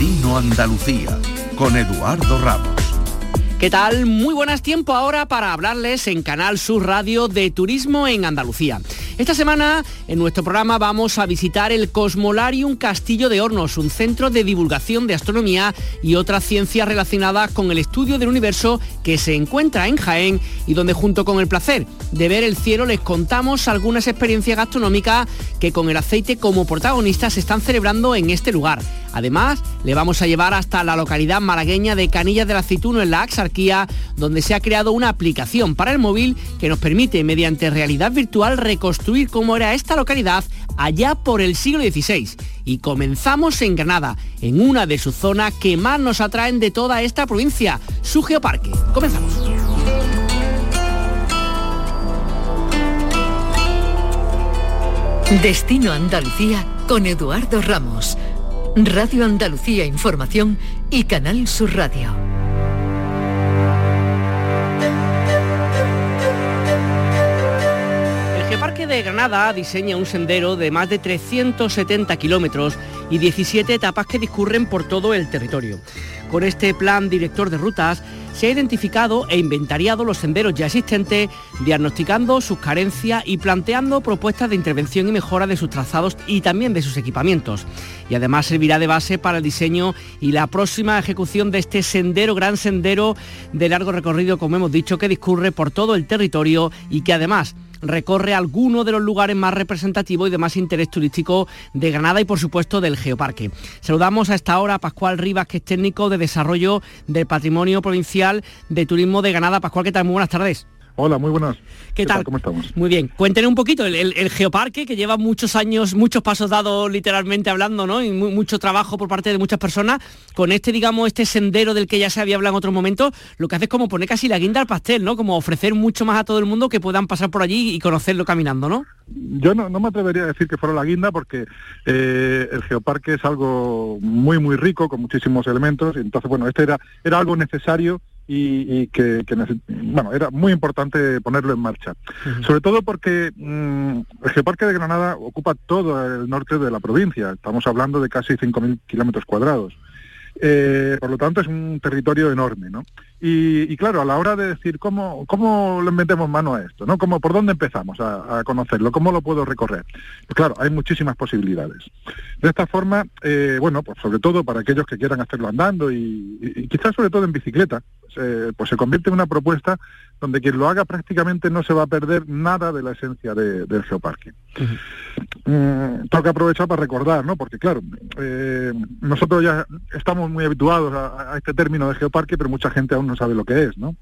Destino Andalucía con Eduardo Ramos. ¿Qué tal? Muy buenas tiempo ahora para hablarles en Canal Sur Radio de Turismo en Andalucía. Esta semana en nuestro programa vamos a visitar el Cosmolarium Castillo de Hornos, un centro de divulgación de astronomía y otras ciencias relacionadas con el estudio del universo que se encuentra en Jaén y donde junto con el placer de ver el cielo les contamos algunas experiencias gastronómicas que con el aceite como protagonista se están celebrando en este lugar. Además, le vamos a llevar hasta la localidad malagueña de Canillas del Aceituno en la Axarquía, donde se ha creado una aplicación para el móvil que nos permite, mediante realidad virtual, reconstruir cómo era esta localidad allá por el siglo XVI. Y comenzamos en Granada, en una de sus zonas que más nos atraen de toda esta provincia, su geoparque. Comenzamos. Destino Andalucía con Eduardo Ramos Radio Andalucía Información y Canal Sur Radio. De Granada diseña un sendero de más de 370 kilómetros y 17 etapas que discurren por todo el territorio. Con este plan director de rutas se ha identificado e inventariado los senderos ya existentes, diagnosticando sus carencias y planteando propuestas de intervención y mejora de sus trazados y también de sus equipamientos. Y además servirá de base para el diseño y la próxima ejecución de este sendero, gran sendero de largo recorrido, como hemos dicho, que discurre por todo el territorio y que además recorre algunos de los lugares más representativos y de más interés turístico de Granada y por supuesto del Geoparque. Saludamos a esta hora a Pascual Rivas, que es técnico de desarrollo del patrimonio provincial de turismo de Granada. Pascual, ¿qué tal? Muy buenas tardes. Hola, muy buenas. ¿Qué, tal? ¿Cómo estamos? Muy bien. Cuéntenos un poquito, el, geoparque que lleva muchos años, muchos pasos dados literalmente hablando, ¿no? Y mucho trabajo por parte de muchas personas. Con este, digamos, este sendero del que ya se había hablado en otros momentos, lo que hace es como poner casi la guinda al pastel, ¿no? Como ofrecer mucho más a todo el mundo que puedan pasar por allí y conocerlo caminando, ¿no? Yo no, me atrevería a decir que fuera la guinda porque eh, el geoparque es algo muy, muy rico, con muchísimos elementos. Y entonces, bueno, este era, era algo necesario y, que, bueno, era muy importante ponerlo en marcha. Sobre todo porque mm, el Geoparque de Granada ocupa todo el norte de la provincia, estamos hablando de casi 5.000 kilómetros cuadrados. Eh, por lo tanto, es un territorio enorme, ¿no? Y, claro, a la hora de decir cómo, cómo le metemos mano a esto, ¿no? ¿Cómo, ¿Por dónde empezamos a, conocerlo? ¿Cómo lo puedo recorrer? Pues claro, hay muchísimas posibilidades. De esta forma, eh, bueno, pues sobre todo para aquellos que quieran hacerlo andando y, quizás sobre todo en bicicleta, pues se convierte en una propuesta donde quien lo haga prácticamente no se va a perder nada de la esencia del geoparque. Mm, tengo que aprovechar para recordar, ¿no? Porque claro, eh, nosotros ya estamos muy habituados a, este término de geoparque, pero mucha gente aún no sabe lo que es, ¿no?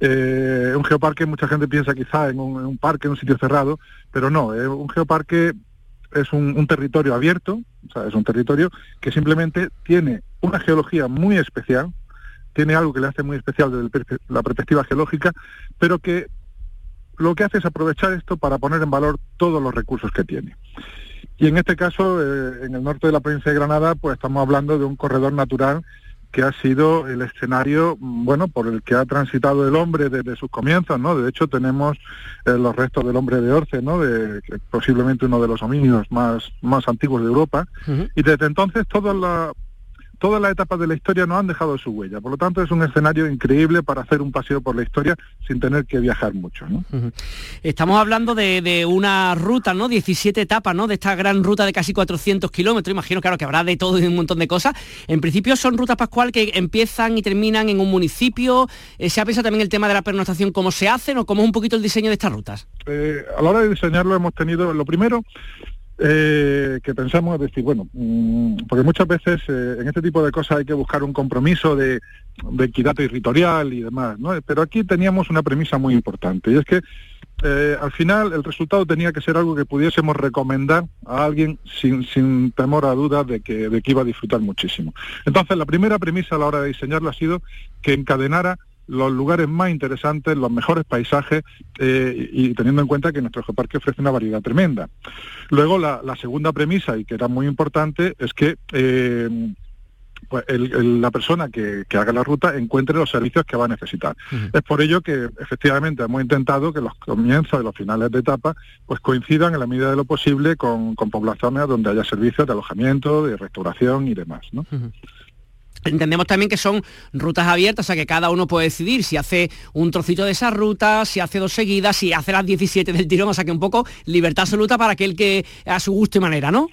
Eh, un geoparque, mucha gente piensa quizá en un, parque, en un sitio cerrado, pero no, eh, un geoparque es un, territorio abierto, o sea, es un territorio que simplemente tiene una geología muy especial, tiene algo que le hace muy especial desde la perspectiva geológica, pero que lo que hace es aprovechar esto para poner en valor todos los recursos que tiene. Y en este caso, eh, en el norte de la provincia de Granada, pues estamos hablando de un corredor natural que ha sido el escenario, bueno, por el que ha transitado el hombre desde sus comienzos, ¿no? De hecho, tenemos eh, los restos del hombre de Orce, ¿no? De, posiblemente uno de los homínidos más, más antiguos de Europa. Y desde entonces toda la, todas las etapas de la historia no han dejado su huella. Por lo tanto, es un escenario increíble para hacer un paseo por la historia sin tener que viajar mucho. Estamos hablando de, una ruta, ¿no? 17 etapas, ¿no? De esta gran ruta de casi 400 kilómetros. Imagino, claro, que habrá de todo y un montón de cosas. En principio son rutas, Pascual, que empiezan y terminan en un municipio. Eh, ¿Se ha pensado también el tema de la pernoctación, cómo se hacen o cómo es un poquito el diseño de estas rutas? Eh, a la hora de diseñarlo hemos tenido, lo primero, eh, que pensamos decir, bueno, mm, porque muchas veces eh, en este tipo de cosas hay que buscar un compromiso de, equidad territorial y demás, ¿no? Pero aquí teníamos una premisa muy importante y es que eh, al final el resultado tenía que ser algo que pudiésemos recomendar a alguien sin, sin temor a dudas de que, de que iba a disfrutar muchísimo. Entonces la primera premisa a la hora de diseñarlo ha sido que encadenara los lugares más interesantes, los mejores paisajes eh, y teniendo en cuenta que nuestro geoparque ofrece una variedad tremenda. Luego la, segunda premisa, y que era muy importante, es que eh, pues la persona que, haga la ruta encuentre los servicios que va a necesitar. Es por ello que efectivamente hemos intentado que los comienzos y los finales de etapa pues coincidan en la medida de lo posible con, poblaciones donde haya servicios de alojamiento, de restauración y demás. Entendemos también que son rutas abiertas, o sea que cada uno puede decidir si hace un trocito de esa ruta, si hace dos seguidas, si hace las 17 del tirón, o sea que un poco libertad absoluta para aquel que a su gusto y manera, ¿no?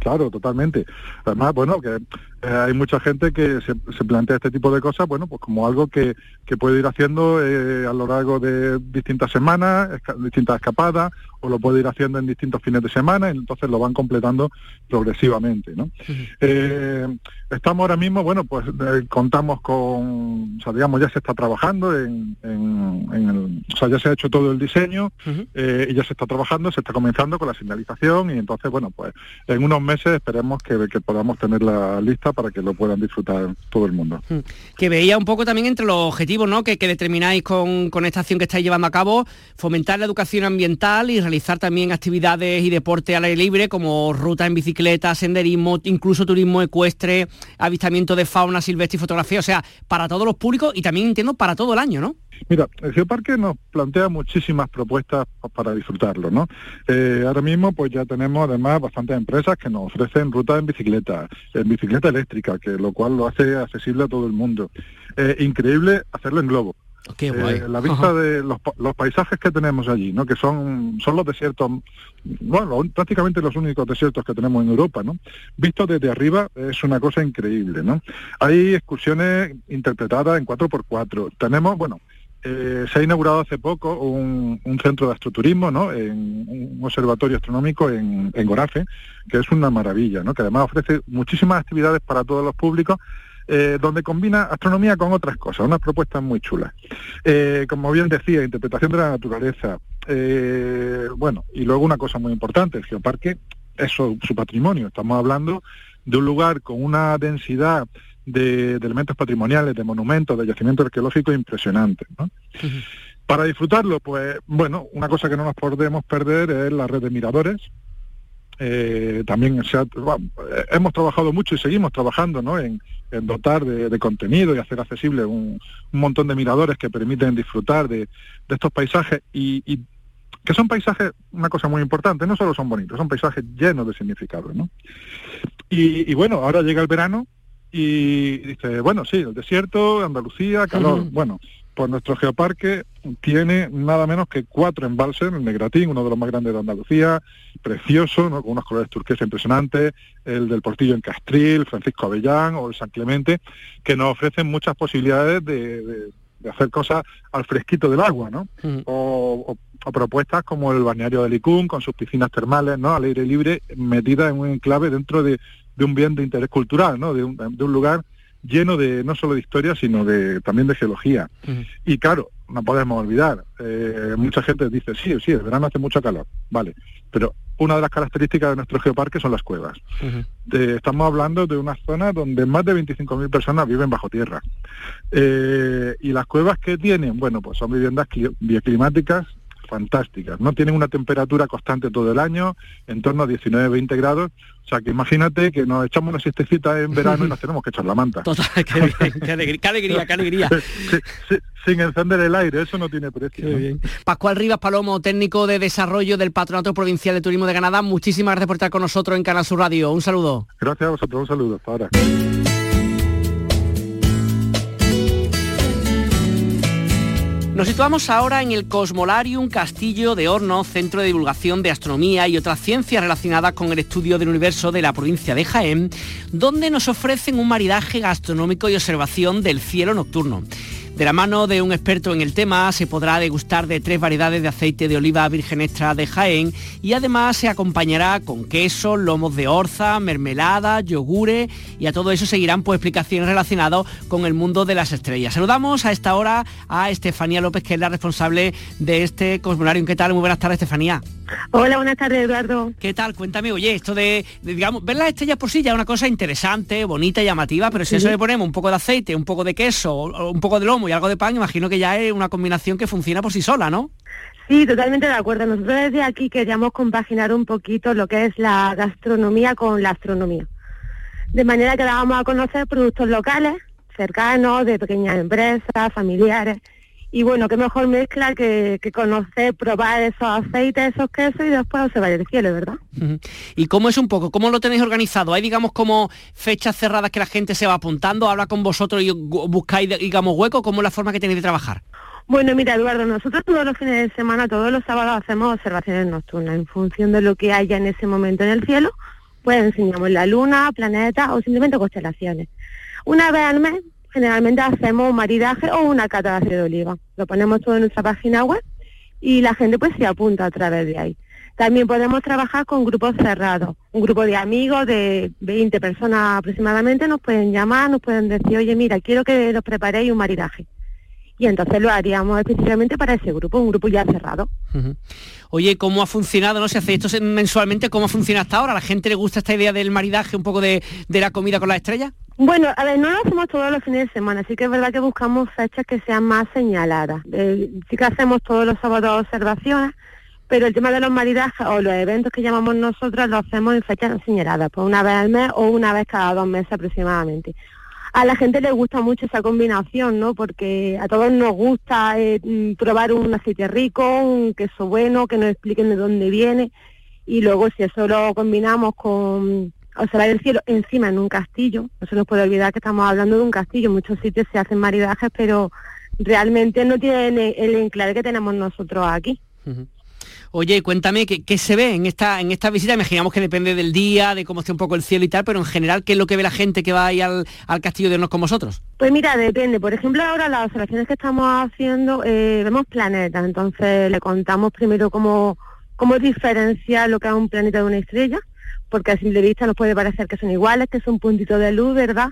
Claro, totalmente. Además, bueno, que eh, hay mucha gente que se, plantea este tipo de cosas, bueno, pues como algo que, puede ir haciendo eh, a lo largo de distintas semanas, distintas escapadas, o lo puede ir haciendo en distintos fines de semana, y entonces lo van completando progresivamente, ¿no? Eh, estamos ahora mismo, bueno, pues contamos con, o sea, digamos, ya se está trabajando en, el, o sea, ya se ha hecho todo el diseño y ya se está trabajando, se está comenzando con la señalización y entonces, bueno, pues en unos meses esperemos que, que podamos tener la lista para que lo puedan disfrutar todo el mundo. Hmm. Que veía un poco también entre los objetivos ¿no? que, determináis con, esta acción que estáis llevando a cabo, fomentar la educación ambiental y realizar también actividades y deporte al aire libre como ruta en bicicleta, senderismo, incluso turismo ecuestre, avistamiento de fauna silvestre y fotografía, o sea, para todos los públicos y también entiendo para todo el año, ¿no? Mira, el Geoparque nos plantea muchísimas propuestas para disfrutarlo, ¿no? Eh, ahora mismo pues ya tenemos además bastantes empresas que nos ofrecen rutas en bicicleta, en bicicleta eléctrica, que lo cual lo hace accesible a todo el mundo. Eh, increíble hacerlo en globo. Qué eh, la vista de los, paisajes que tenemos allí, ¿no? que son, son los desiertos, bueno, prácticamente los únicos desiertos que tenemos en Europa, ¿no? Visto desde arriba es una cosa increíble, ¿no? Hay excursiones interpretadas en 4x4. Tenemos, bueno, eh, se ha inaugurado hace poco un, centro de astroturismo, ¿no? Un observatorio astronómico en, Gorafe, que es una maravilla, ¿no? Que además ofrece muchísimas actividades para todos los públicos, eh, donde combina astronomía con otras cosas, unas propuestas muy chulas. Eh, como bien decía, interpretación de la naturaleza. bueno, y luego una cosa muy importante, el geoparque es su patrimonio. Estamos hablando de un lugar con una densidad de, elementos patrimoniales, de monumentos, de yacimientos arqueológicos impresionantes. Para disfrutarlo, pues bueno, una cosa que no nos podemos perder es la red de miradores. Eh, también se hemos trabajado mucho y seguimos trabajando ¿no? en, dotar de, contenido y hacer accesible un, montón de miradores que permiten disfrutar de, estos paisajes y, que son paisajes, una cosa muy importante, no solo son bonitos, son paisajes llenos de significado. ¿no? y bueno, ahora llega el verano y dice, bueno, sí, el desierto, Andalucía, calor. Bueno, pues nuestro geoparque tiene nada menos que cuatro embalses, el Negratín, uno de los más grandes de Andalucía, precioso, con unos colores turquesa impresionantes, el del Portillo en Castril, Francisco Avellán o el San Clemente, que nos ofrecen muchas posibilidades de, hacer cosas al fresquito del agua, ¿no? o, propuestas como el balneario de Licún, con sus piscinas termales, ¿no? Al aire libre, metidas en un enclave dentro de de un bien de interés cultural, ¿no? de, un, de un lugar lleno de no solo de historia, sino de también de geología. Y claro, no podemos olvidar, eh, mucha gente dice, sí, sí, el verano hace mucho calor, vale, pero una de las características de nuestro geoparque son las cuevas. estamos hablando de una zona donde más de 25.000 personas viven bajo tierra. Eh, y las cuevas que tienen, bueno, pues son viviendas bioclimáticas fantásticas. No tienen una temperatura constante todo el año, en torno a 19-20 grados. O sea, que imagínate que nos echamos una siestecita en verano y nos tenemos que echar la manta. Total, qué, alegría, qué alegría, sin encender el aire, eso no tiene precio. Pascual Rivas Palomo, técnico de desarrollo del Patronato Provincial de Turismo de Canadá, muchísimas gracias por estar con nosotros en Canal Sur Radio. Un saludo. Gracias a vosotros, un saludo. Hasta ahora. Nos situamos ahora en el Cosmolarium Castillo de Horno, centro de divulgación de astronomía y otras ciencias relacionadas con el estudio del universo de la provincia de Jaén, donde nos ofrecen un maridaje gastronómico y observación del cielo nocturno. De la mano de un experto en el tema se podrá degustar de tres variedades de aceite de oliva virgen extra de Jaén y además se acompañará con queso, lomos de orza, mermelada, yogures y a todo eso seguirán pues explicaciones relacionadas con el mundo de las estrellas. Saludamos a esta hora a Estefanía López, que es la responsable de este cosmonario. ¿Qué tal? Muy buenas tardes, Estefanía. Hola, buenas tardes, Eduardo. ¿Qué tal? Cuéntame, oye, esto de, digamos, ver las estrellas por sí ya es una cosa interesante, bonita, llamativa, pero si eso le ponemos un poco de aceite, un poco de queso, un poco de lomo y algo de pan, imagino que ya es una combinación que funciona por sí sola, ¿no? Sí, totalmente de acuerdo. Nosotros desde aquí queríamos compaginar un poquito lo que es la gastronomía con la astronomía. De manera que dábamos a conocer productos locales, cercanos, de pequeñas empresas, familiares. Y bueno, qué mejor mezcla que, conocer, probar esos aceites, esos quesos y después se vaya el cielo, ¿verdad? ¿Y cómo es un poco? ¿Cómo lo tenéis organizado? ¿Hay, digamos, como fechas cerradas que la gente se va apuntando, habla con vosotros y buscáis, digamos, hueco? ¿Cómo es la forma que tenéis de trabajar? Bueno, mira, Eduardo, nosotros todos los fines de semana, todos los sábados hacemos observaciones nocturnas en función de lo que haya en ese momento en el cielo, pues enseñamos la luna, planetas o simplemente constelaciones. Una vez al mes generalmente hacemos un maridaje o una cata de aceite de oliva. Lo ponemos todo en nuestra página web y la gente pues se apunta a través de ahí. También podemos trabajar con grupos cerrados. Un grupo de amigos de 20 personas aproximadamente nos pueden llamar, nos pueden decir, oye, mira, quiero que nos preparéis un maridaje y entonces lo haríamos específicamente para ese grupo, un grupo ya cerrado. Oye, ¿cómo ha funcionado? No sé, hace esto mensualmente, ¿cómo ha funcionado hasta ahora? ¿A la gente le gusta esta idea del maridaje, un poco de, la comida con las estrellas? Bueno, a ver, no lo hacemos todos los fines de semana, así que es verdad que buscamos fechas que sean más señaladas. sí que hacemos todos los sábados observaciones, pero el tema de los maridajes o los eventos que llamamos nosotros los hacemos en fechas señaladas, pues una vez al mes o una vez cada dos meses aproximadamente a la gente le gusta mucho esa combinación, ¿no? Porque a todos nos gusta eh, mm, probar un aceite rico, un queso bueno, que nos expliquen de dónde viene. Y luego si eso lo combinamos con observar el cielo encima en un castillo, no se nos puede olvidar que estamos hablando de un castillo, en muchos sitios se hacen maridajes, pero realmente no tienen el enclave que tenemos nosotros aquí. Oye, cuéntame, ¿qué, se ve en esta, en esta visita? Imaginamos que depende del día, de cómo esté un poco el cielo y tal, pero en general, ¿qué es lo que ve la gente que va ahí al, Castillo de Hornos con vosotros? Pues mira, depende. Por ejemplo, ahora las observaciones que estamos haciendo, eh, vemos planetas, entonces le contamos primero cómo, cómo diferenciar lo que es un planeta de una estrella, porque a simple vista nos puede parecer que son iguales, que son puntitos de luz, ¿verdad?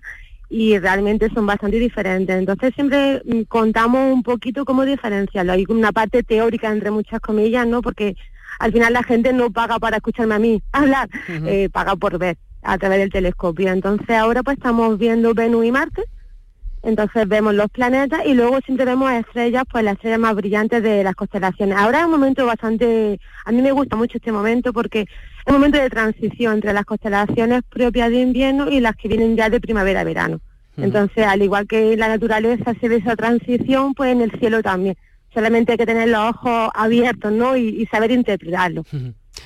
y realmente son bastante diferentes. Entonces siempre mm, contamos un poquito cómo diferenciarlo. Hay una parte teórica entre muchas comillas, ¿no? Porque al final la gente no paga para escucharme a mí hablar, eh, paga por ver a través del telescopio. Entonces ahora pues estamos viendo Venus y Marte entonces vemos los planetas y luego siempre vemos estrellas, pues las estrellas más brillantes de las constelaciones. Ahora es un momento bastante, a mí me gusta mucho este momento porque es un momento de transición entre las constelaciones propias de invierno y las que vienen ya de primavera-verano. Entonces, al igual que la naturaleza se ve esa transición, pues en el cielo también. Solamente hay que tener los ojos abiertos, ¿no? Y, saber interpretarlo.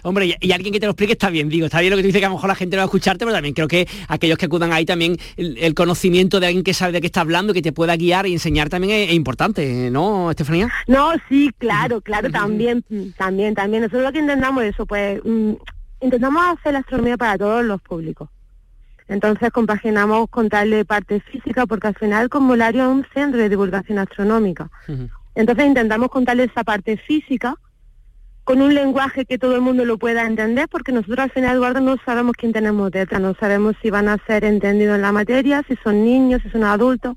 Hombre, y, alguien que te lo explique está bien, digo, está bien lo que tú dices que a lo mejor la gente no va a escucharte, pero también creo que aquellos que acudan ahí también, el, conocimiento de alguien que sabe de qué está hablando, que te pueda guiar y enseñar también es, importante, ¿no, Estefanía? No, sí, claro, claro, también, también, también. Nosotros lo que intentamos eso, pues, mm, intentamos hacer la astronomía para todos los públicos. Entonces compaginamos con tal de parte física, porque al final Convolario es un centro de divulgación astronómica. Entonces intentamos contarle esa parte física, con un lenguaje que todo el mundo lo pueda entender, porque nosotros al final, Eduardo, no sabemos quién tenemos detrás, no sabemos si van a ser entendidos en la materia, si son niños, si son adultos.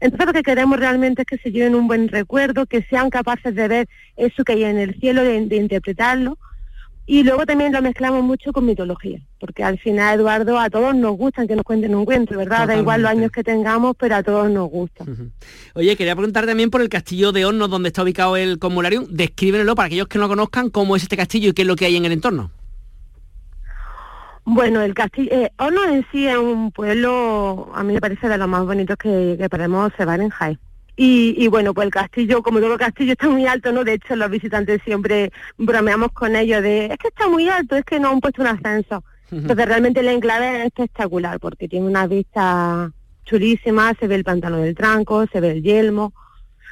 Entonces lo que queremos realmente es que se lleven un buen recuerdo, que sean capaces de ver eso que hay en el cielo, de, interpretarlo. Y luego también lo mezclamos mucho con mitología, porque al final, Eduardo, a todos nos gustan que nos cuenten un cuento, ¿verdad? Da igual los años que tengamos, pero a todos nos gusta. Oye, quería preguntar también por el castillo de Hornos, donde está ubicado el Comularium. Descríbenlo para aquellos que no conozcan cómo es este castillo y qué es lo que hay en el entorno. Bueno, el castillo, eh, Hornos en sí es un pueblo, a mí me parece de los más bonitos que, que podemos observar en Jaén. Y, bueno, pues el castillo, como todo castillo está muy alto, ¿no? De hecho, los visitantes siempre bromeamos con ellos de, es que está muy alto, es que no han puesto un ascenso. Entonces realmente el enclave es espectacular porque tiene una vista chulísima, se ve el pantano del tranco, se ve el yelmo,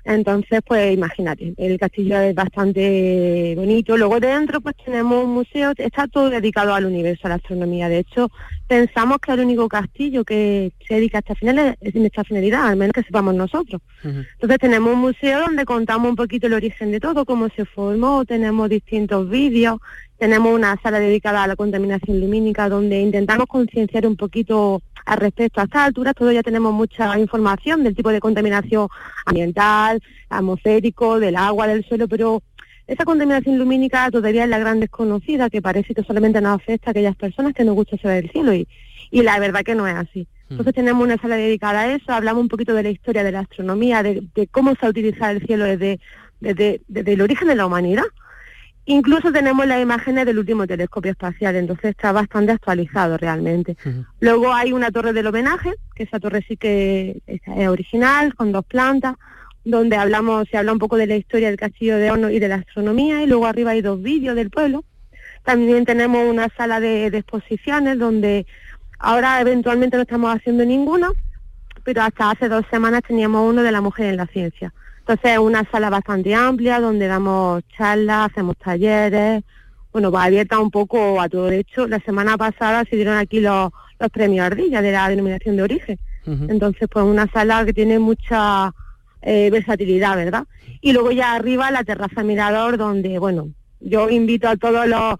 entonces, pues imagínate, el castillo es bastante bonito. Luego dentro pues tenemos un museo, está todo dedicado al universo, a la astronomía. De hecho, pensamos que el único castillo que se dedica a esta finalidad, esta finalidad, al menos que sepamos nosotros. Entonces tenemos un museo donde contamos un poquito el origen de todo, cómo se formó, tenemos distintos vídeos, tenemos una sala dedicada a la contaminación lumínica donde intentamos concienciar un poquito al respecto. A estas alturas todos ya tenemos mucha información del tipo de contaminación ambiental, atmosférico, del agua, del suelo, pero esa contaminación lumínica todavía es la gran desconocida que parece que solamente nos afecta a aquellas personas que nos gusta saber el cielo y, y la verdad que no es así. Hmm. Entonces tenemos una sala dedicada a eso, hablamos un poquito de la historia de la astronomía, de, cómo se ha utilizado el cielo desde, desde, desde el origen de la humanidad Incluso tenemos las imágenes del último telescopio espacial, entonces está bastante actualizado realmente. Luego hay una torre del homenaje, que esa torre sí que es original, con dos plantas, donde hablamos, se habla un poco de la historia del castillo de Horno y de la astronomía, y luego arriba hay dos vídeos del pueblo. También tenemos una sala de, de exposiciones donde ahora eventualmente no estamos haciendo ninguna, pero hasta hace dos semanas teníamos uno de la mujer en la ciencia. Entonces es una sala bastante amplia donde damos charlas, hacemos talleres, bueno, va abierta un poco a todo. De hecho, la semana pasada se dieron aquí los, los premios Ardilla de la denominación de origen. Entonces, pues una sala que tiene mucha eh, versatilidad, ¿verdad? Y luego ya arriba la terraza mirador donde, bueno, yo invito a todos los,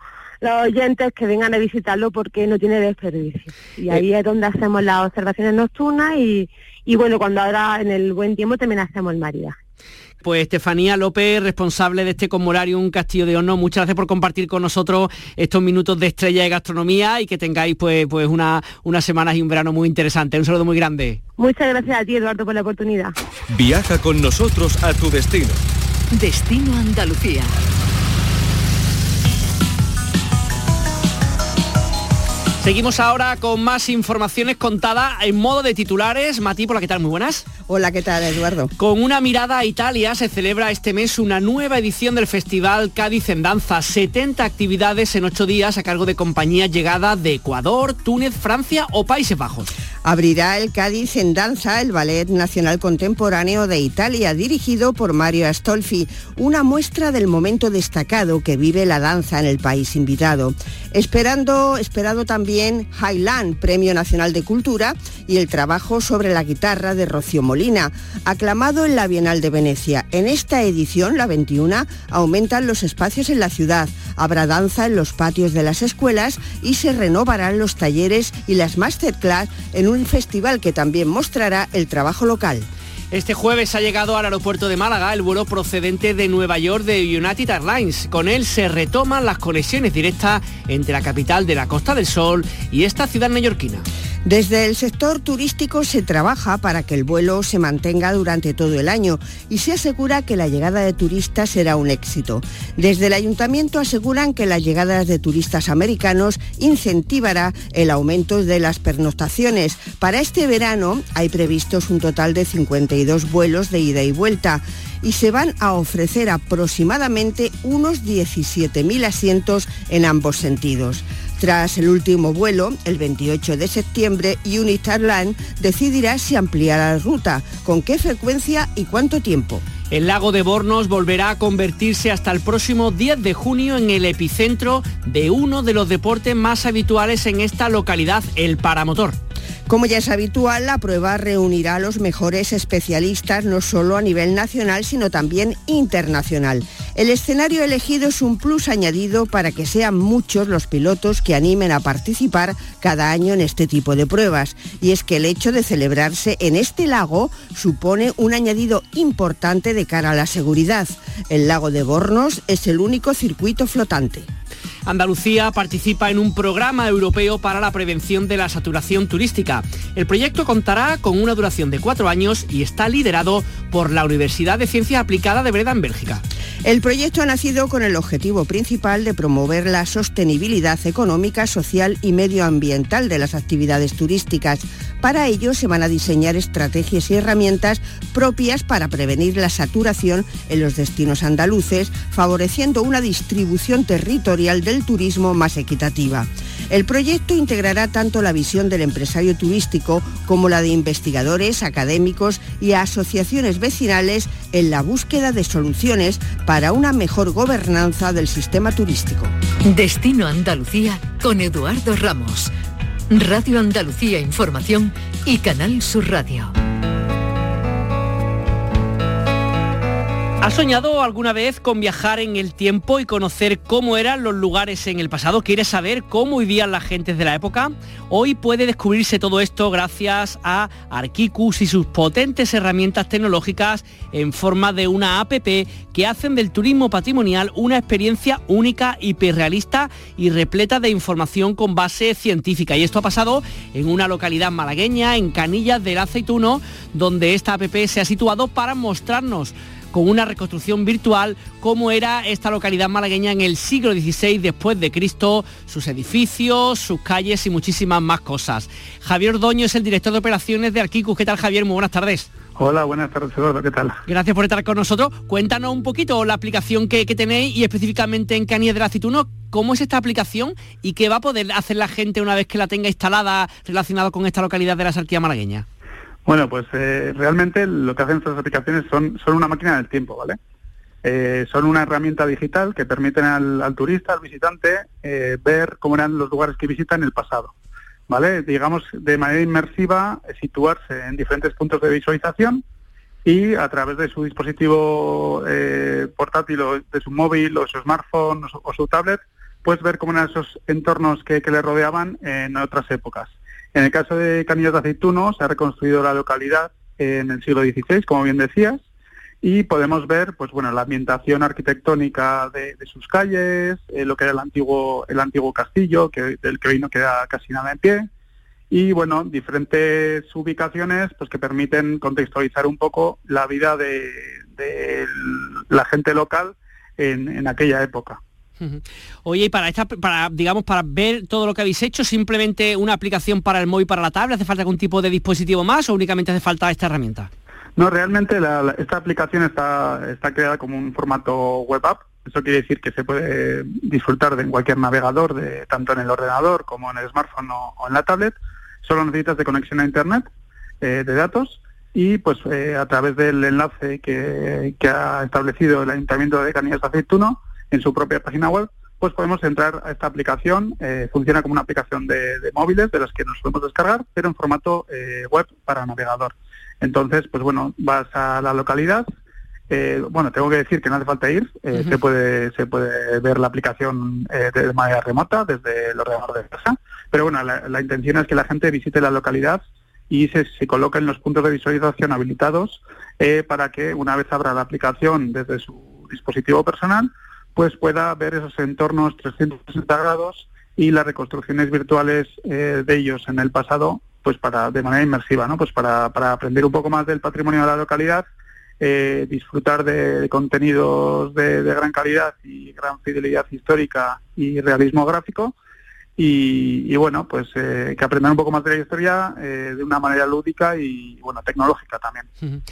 oyentes que vengan a visitarlo porque no tiene desperdicio. Y ahí es donde hacemos las observaciones nocturnas y, y bueno, cuando ahora en el buen tiempo también hacemos el maridaje. Pues Estefanía López, responsable de este un Castillo de Horno, muchas gracias por compartir con nosotros estos minutos de estrella de gastronomía y que tengáis pues, pues una, unas semanas y un verano muy interesante. Un saludo muy grande. Muchas gracias a ti, Eduardo, por la oportunidad. Viaja con nosotros a tu destino. Destino Andalucía. Seguimos ahora con más informaciones contadas en modo de titulares. Mati, por la que tal, muy buenas. Hola, ¿qué tal, Eduardo? Con una mirada a Italia se celebra este mes una nueva edición del Festival Cádiz en Danza. 70 actividades en 8 días a cargo de compañías llegadas de Ecuador, Túnez, Francia o Países Bajos. Abrirá el Cádiz en Danza el Ballet Nacional Contemporáneo de Italia, dirigido por Mario Astolfi, una muestra del momento destacado que vive la danza en el país invitado. Esperando, esperado también Highland, Premio Nacional de Cultura, y el trabajo sobre la guitarra de Rocío Molina, aclamado en la Bienal de Venecia. En esta edición, la 21, aumentan los espacios en la ciudad, habrá danza en los patios de las escuelas y se renovarán los talleres y las masterclass en un festival que también mostrará el trabajo local. Este jueves ha llegado al aeropuerto de Málaga el vuelo procedente de Nueva York de United Airlines. Con él se retoman las conexiones directas entre la capital de la Costa del Sol y esta ciudad neoyorquina. Desde el sector turístico se trabaja para que el vuelo se mantenga durante todo el año y se asegura que la llegada de turistas será un éxito. Desde el ayuntamiento aseguran que la llegada de turistas americanos incentivará el aumento de las pernoctaciones. Para este verano hay previstos un total de 52 vuelos de ida y vuelta y se van a ofrecer aproximadamente unos 17.000 asientos en ambos sentidos. Tras el último vuelo, el 28 de septiembre, United Airlines decidirá si ampliará la ruta, con qué frecuencia y cuánto tiempo. El lago de Bornos volverá a convertirse hasta el próximo 10 de junio en el epicentro de uno de los deportes más habituales en esta localidad, el paramotor. Como ya es habitual, la prueba reunirá a los mejores especialistas no solo a nivel nacional, sino también internacional. El escenario elegido es un plus añadido para que sean muchos los pilotos que animen a participar cada año en este tipo de pruebas. Y es que el hecho de celebrarse en este lago supone un añadido importante de cara a la seguridad. El lago de Bornos es el único circuito flotante. Andalucía participa en un programa europeo para la prevención de la saturación turística. El proyecto contará con una duración de cuatro años y está liderado por la Universidad de Ciencias Aplicadas de Breda en Bélgica. El proyecto ha nacido con el objetivo principal de promover la sostenibilidad económica, social y medioambiental de las actividades turísticas. Para ello se van a diseñar estrategias y herramientas propias para prevenir la saturación en los destinos andaluces, favoreciendo una distribución territorial del turismo más equitativa. El proyecto integrará tanto la visión del empresario turístico como la de investigadores, académicos y asociaciones vecinales en la búsqueda de soluciones para una mejor gobernanza del sistema turístico. Destino Andalucía con Eduardo Ramos. Radio Andalucía Información y Canal Sur Radio. ¿Has soñado alguna vez con viajar en el tiempo y conocer cómo eran los lugares en el pasado? ¿Quieres saber cómo vivían las gentes de la época? Hoy puede descubrirse todo esto gracias a Arquicus y sus potentes herramientas tecnológicas en forma de una app que hacen del turismo patrimonial una experiencia única, hiperrealista y repleta de información con base científica. Y esto ha pasado en una localidad malagueña, en Canillas del Aceituno, donde esta app se ha situado para mostrarnos con una reconstrucción virtual cómo era esta localidad malagueña en el siglo XVI después de Cristo, sus edificios, sus calles y muchísimas más cosas. Javier Doño es el director de operaciones de Arquicus. ¿Qué tal Javier? Muy buenas tardes. Hola, buenas tardes, Eduardo, ¿qué tal? Gracias por estar con nosotros. Cuéntanos un poquito la aplicación que, tenéis y específicamente en Canías del Aceituno, cómo es esta aplicación y qué va a poder hacer la gente una vez que la tenga instalada relacionada con esta localidad de la Sarquía malagueña. Bueno, pues eh, realmente lo que hacen estas aplicaciones son, son una máquina del tiempo, ¿vale? Eh, son una herramienta digital que permiten al, turista, al visitante, eh, ver cómo eran los lugares que visita en el pasado. ¿vale? Digamos, de manera inmersiva, situarse en diferentes puntos de visualización y a través de su dispositivo eh, portátil o de su móvil o su smartphone o su, tablet, pues ver cómo eran esos entornos que, le rodeaban en otras épocas. En el caso de Canillas de Aceituno, se ha reconstruido la localidad en el siglo XVI, como bien decías, y podemos ver pues bueno la ambientación arquitectónica de, sus calles eh, lo que era el antiguo el antiguo castillo del que hoy no queda casi nada en pie y bueno diferentes ubicaciones pues que permiten contextualizar un poco la vida de, la gente local en, aquella época Oye, y para esta, para, digamos, para ver todo lo que habéis hecho, simplemente una aplicación para el móvil para la tablet, ¿hace falta algún tipo de dispositivo más o únicamente hace falta esta herramienta? No, realmente esta aplicación está, está creada como un formato web app. Eso quiere decir que se puede disfrutar de cualquier navegador, de, tanto en el ordenador como en el smartphone o, en la tablet. Solo necesitas de conexión a Internet eh, de datos y pues eh, a través del enlace que, ha establecido el Ayuntamiento de Canillas de Aceituno en su propia página web, pues podemos entrar a esta aplicación. Eh, funciona como una aplicación de, de, móviles de las que nos podemos descargar, pero en formato web para navegador. Entonces, pues bueno, vas a la localidad. Eh, bueno, tengo que decir que no hace falta ir, eh, se puede se puede ver la aplicación eh, de manera remota desde el ordenador de casa, pero bueno, la, intención es que la gente visite la localidad y se, se coloque en los puntos de visualización habilitados para que una vez abra la aplicación desde su dispositivo personal, pues pueda ver esos entornos 360 grados y las reconstrucciones virtuales de ellos en el pasado pues para de manera inmersiva, ¿no? Pues para, para aprender un poco más del patrimonio de la localidad, eh, disfrutar de, contenidos de, gran calidad y gran fidelidad histórica y realismo gráfico. Y, bueno, pues eh, que aprendan un poco más de la historia eh, de una manera lúdica y bueno tecnológica también.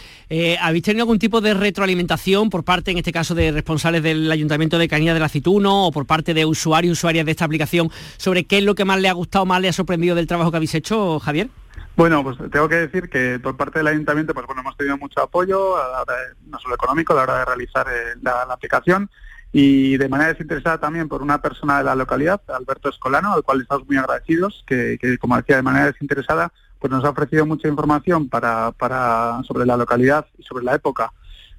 ¿Habéis tenido algún tipo de retroalimentación por parte, en este caso, de responsables del Ayuntamiento de Canilla de la Aceituno o por parte de usuarios y usuarias de esta aplicación sobre qué es lo que más le ha gustado, más le ha sorprendido del trabajo que habéis hecho, Javier? Bueno, pues tengo que decir que por parte del ayuntamiento, pues bueno, hemos tenido mucho apoyo, no solo económico, a la hora de realizar la, aplicación y de manera desinteresada también por una persona de la localidad, Alberto Escolano, al cual estamos muy agradecidos, que, como decía, de manera desinteresada, pues nos ha ofrecido mucha información para, para sobre la localidad y sobre la época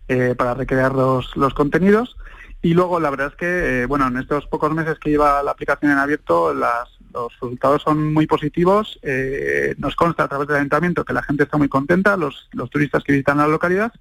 eh, para recrear los, los, contenidos. Y luego la verdad es que, eh, bueno, en estos pocos meses que lleva la aplicación en abierto, las, los resultados son muy positivos. Eh, nos consta a través del ayuntamiento que la gente está muy contenta, los, los turistas que visitan la localidad,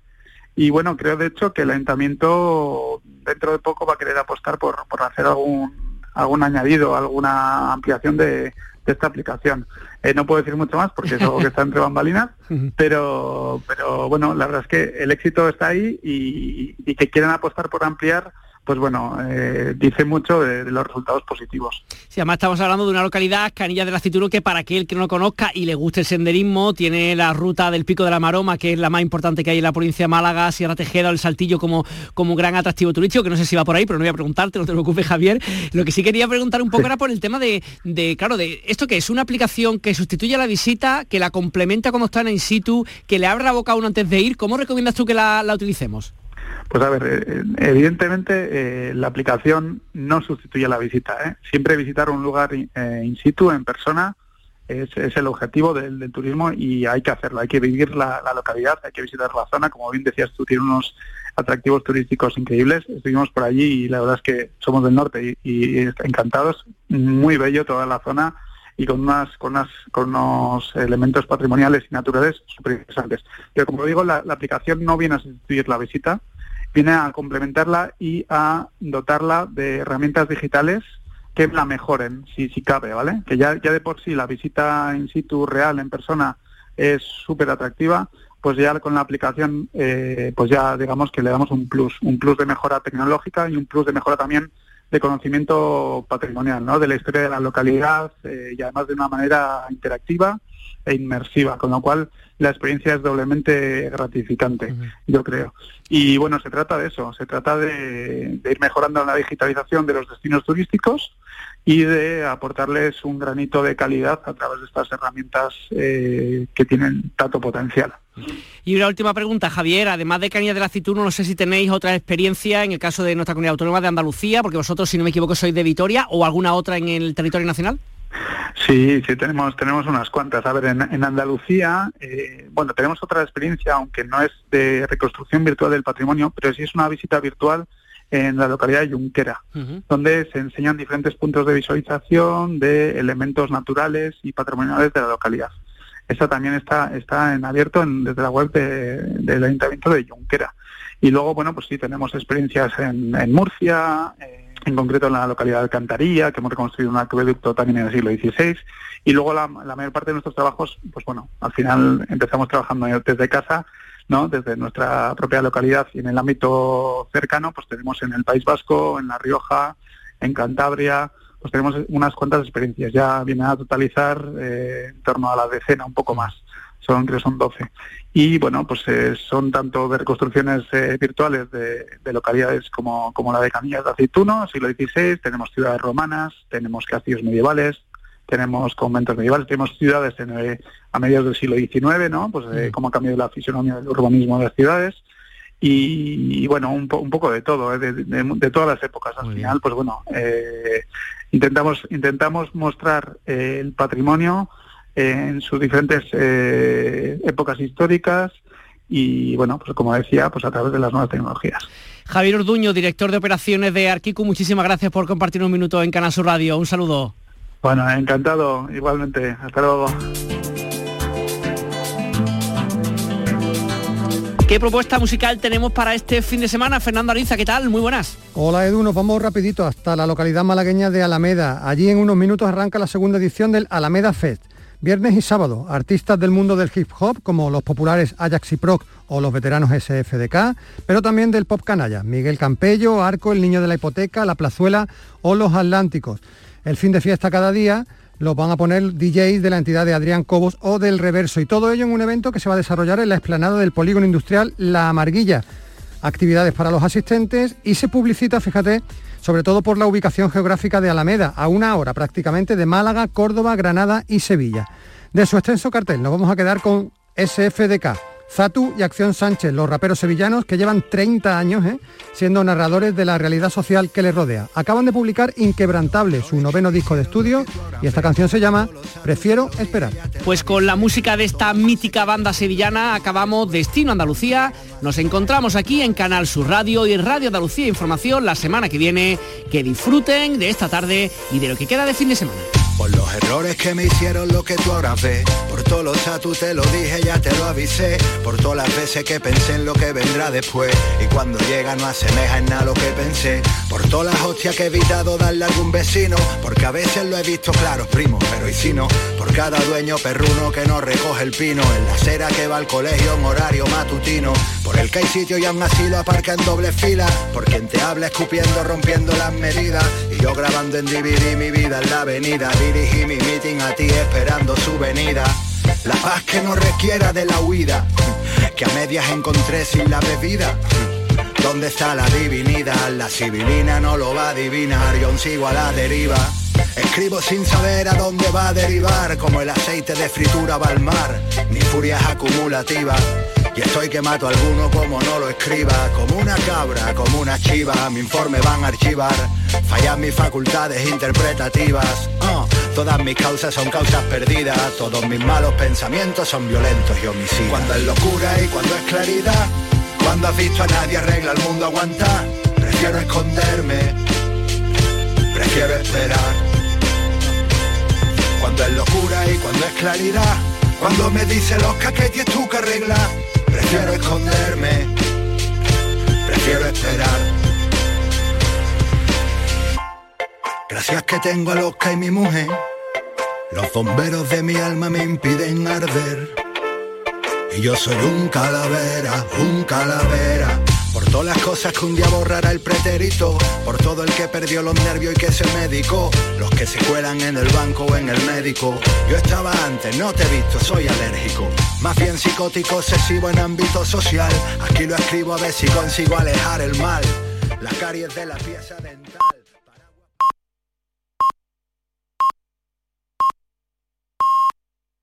y bueno, creo de hecho que el ayuntamiento dentro de poco va a querer apostar por, hacer algún, algún añadido, alguna ampliación de, esta aplicación. Eh, no puedo decir mucho más porque es algo que está entre bambalinas, pero, pero bueno, la verdad es que el éxito está ahí y, y que quieren apostar por ampliar pues bueno, eh, dice mucho de, los resultados positivos. Sí, además estamos hablando de una localidad, Canilla del Aceituno, que para aquel que no lo conozca y le guste el senderismo, tiene la ruta del Pico de la Maroma, que es la más importante que hay en la provincia de Málaga, Sierra Tejeda, el Saltillo como, como gran atractivo turístico, que no sé si va por ahí, pero no voy a preguntarte, no te preocupes, Javier. Lo que sí quería preguntar un poco era por el tema de, de, claro, de esto que es una aplicación que sustituye a la visita, que la complementa como están in situ, que le abre la boca a uno antes de ir. ¿Cómo recomiendas tú que la, la utilicemos? Pues a ver, eh, evidentemente eh, la aplicación no sustituye la visita. ¿eh? Siempre visitar un lugar in situ, en persona, es, el objetivo del, turismo y hay que hacerlo, hay que vivir la, localidad, hay que visitar la zona. Como bien decías tú, tiene unos atractivos turísticos increíbles. Estuvimos por allí y la verdad es que somos del norte y, encantados. Muy bello toda la zona y con unas con unas con unos elementos patrimoniales y naturales súper interesantes. Pero como digo, la, aplicación no viene a sustituir la visita, viene a complementarla y a dotarla de herramientas digitales que la mejoren, si, si cabe, ¿vale? Que ya, ya de por sí la visita in situ real, en persona, es súper atractiva, pues ya con la aplicación, eh, pues ya digamos que le damos un plus, un plus de mejora tecnológica y un plus de mejora también de conocimiento patrimonial, ¿no? De la historia de la localidad y además de una manera interactiva e inmersiva, con lo cual la experiencia es doblemente gratificante, yo creo. Y bueno, se trata de eso, se trata de, ir mejorando la digitalización de los destinos turísticos y de aportarles un granito de calidad a través de estas herramientas eh, que tienen tanto potencial. Y una última pregunta, Javier, además de Canilla del Aceituno, no sé si tenéis otra experiencia en el caso de nuestra comunidad autónoma de Andalucía, porque vosotros, si no me equivoco, sois de Vitoria, o alguna otra en el territorio nacional. Sí, sí, tenemos, tenemos unas cuantas. A ver, en, Andalucía, eh, bueno, tenemos otra experiencia, aunque no es de reconstrucción virtual del patrimonio, pero sí es una visita virtual en la localidad de Junquera, donde se enseñan diferentes puntos de visualización de elementos naturales y patrimoniales de la localidad. Esta también está, está en abierto desde la web del Ayuntamiento de Junquera. Y luego, bueno, pues sí, tenemos experiencias en, en Murcia, en concreto en la localidad de Alcantarilla, que hemos reconstruido un acueducto también en el siglo XVI, y luego la, mayor parte de nuestros trabajos, pues bueno, al final empezamos trabajando desde casa, ¿no? Desde nuestra propia localidad y en el ámbito cercano, pues tenemos en el País Vasco, en La Rioja, en Cantabria, pues tenemos unas cuantas experiencias. Ya viene a totalizar eh, en torno a la decena, un poco más son creo son 12. Y bueno, pues eh, son tanto de reconstrucciones eh, virtuales de, localidades como, como la de Camillas de Aceituno, siglo XVI, tenemos ciudades romanas, tenemos castillos medievales, tenemos conventos medievales, tenemos ciudades en, eh, a mediados del siglo XIX, ¿no? Pues mm. cómo ha cambiado la fisionomía del urbanismo de las ciudades. Y, bueno, un, un, poco de todo, de, de, todas las épocas. Al final, pues bueno, intentamos, intentamos mostrar el patrimonio en sus diferentes eh, épocas históricas y bueno, pues como decía, pues a través de las nuevas tecnologías. Javier Orduño, director de operaciones de Arquicu, muchísimas gracias por compartir un minuto en Canal Sur Radio. Un saludo. Bueno, encantado, igualmente. Hasta luego. ¿Qué propuesta musical tenemos para este fin de semana? Fernando Ariza, ¿qué tal? Muy buenas. Hola Edu, nos vamos rapidito hasta la localidad malagueña de Alameda. Allí en unos minutos arranca la segunda edición del Alameda Fest. Viernes y sábado, artistas del mundo del hip hop como los populares Ajax y Proc o los veteranos SFDK, pero también del pop canalla, Miguel Campello, Arco, El Niño de la Hipoteca, La Plazuela o Los Atlánticos. El fin de fiesta cada día los van a poner DJs de la entidad de Adrián Cobos o del Reverso y todo ello en un evento que se va a desarrollar en la explanada del polígono industrial La Amarguilla. Actividades para los asistentes y se publicita, fíjate, sobre todo por la ubicación geográfica de Alameda, a una hora prácticamente de Málaga, Córdoba, Granada y Sevilla. De su extenso cartel nos vamos a quedar con SFDK Zatu y Acción Sánchez, los raperos sevillanos que llevan 30 años ¿eh? siendo narradores de la realidad social que les rodea. Acaban de publicar Inquebrantable, su noveno disco de estudio, y esta canción se llama Prefiero esperar. Pues con la música de esta mítica banda sevillana acabamos Destino Andalucía. Nos encontramos aquí en Canal Sur Radio y Radio Andalucía Información la semana que viene. Que disfruten de esta tarde y de lo que queda de fin de semana. Por los errores que me hicieron lo que tú ahora ves. Por todos los tú te lo dije, ya te lo avisé. Por todas las veces que pensé en lo que vendrá después. Y cuando llega no asemeja en nada lo que pensé. Por todas las hostias que he evitado darle a algún vecino. Porque a veces lo he visto claro, primo, pero y si no. Por cada dueño perruno que no recoge el pino. En la acera que va al colegio en horario matutino. Por el que hay sitio y aún así lo aparca en doble fila. Por quien te habla escupiendo, rompiendo las medidas. Y yo grabando en DVD mi vida en la avenida dirigí mi meeting a ti esperando su venida. La paz que no requiera de la huida, que a medias encontré sin la bebida. ¿Dónde está la divinidad? La civilina no lo va a adivinar, yo sigo a la deriva. Escribo sin saber a dónde va a derivar, como el aceite de fritura va al mar, mi furia es acumulativa. Y estoy que mato a alguno como no lo escriba, como una cabra, como una chiva, mi informe van a archivar, fallan mis facultades interpretativas. Oh, todas mis causas son causas perdidas, todos mis malos pensamientos son violentos y homicidas. Cuando es locura y cuando es claridad, cuando has visto a nadie arregla el mundo aguanta, prefiero esconderme, prefiero esperar. Cuando es locura y cuando es claridad, cuando me dice los caquetes tú que arregla Prefiero esconderme, prefiero esperar. Gracias que tengo a Losca y mi mujer, los bomberos de mi alma me impiden arder. Y yo soy un calavera, un calavera. Por todas las cosas que un día borrará el pretérito, por todo el que perdió los nervios y que se medicó, los que se cuelan en el banco o en el médico. Yo estaba antes, no te he visto, soy alérgico. Más bien psicótico, excesivo en ámbito social. Aquí lo escribo a ver si consigo alejar el mal. Las caries de la pieza dental.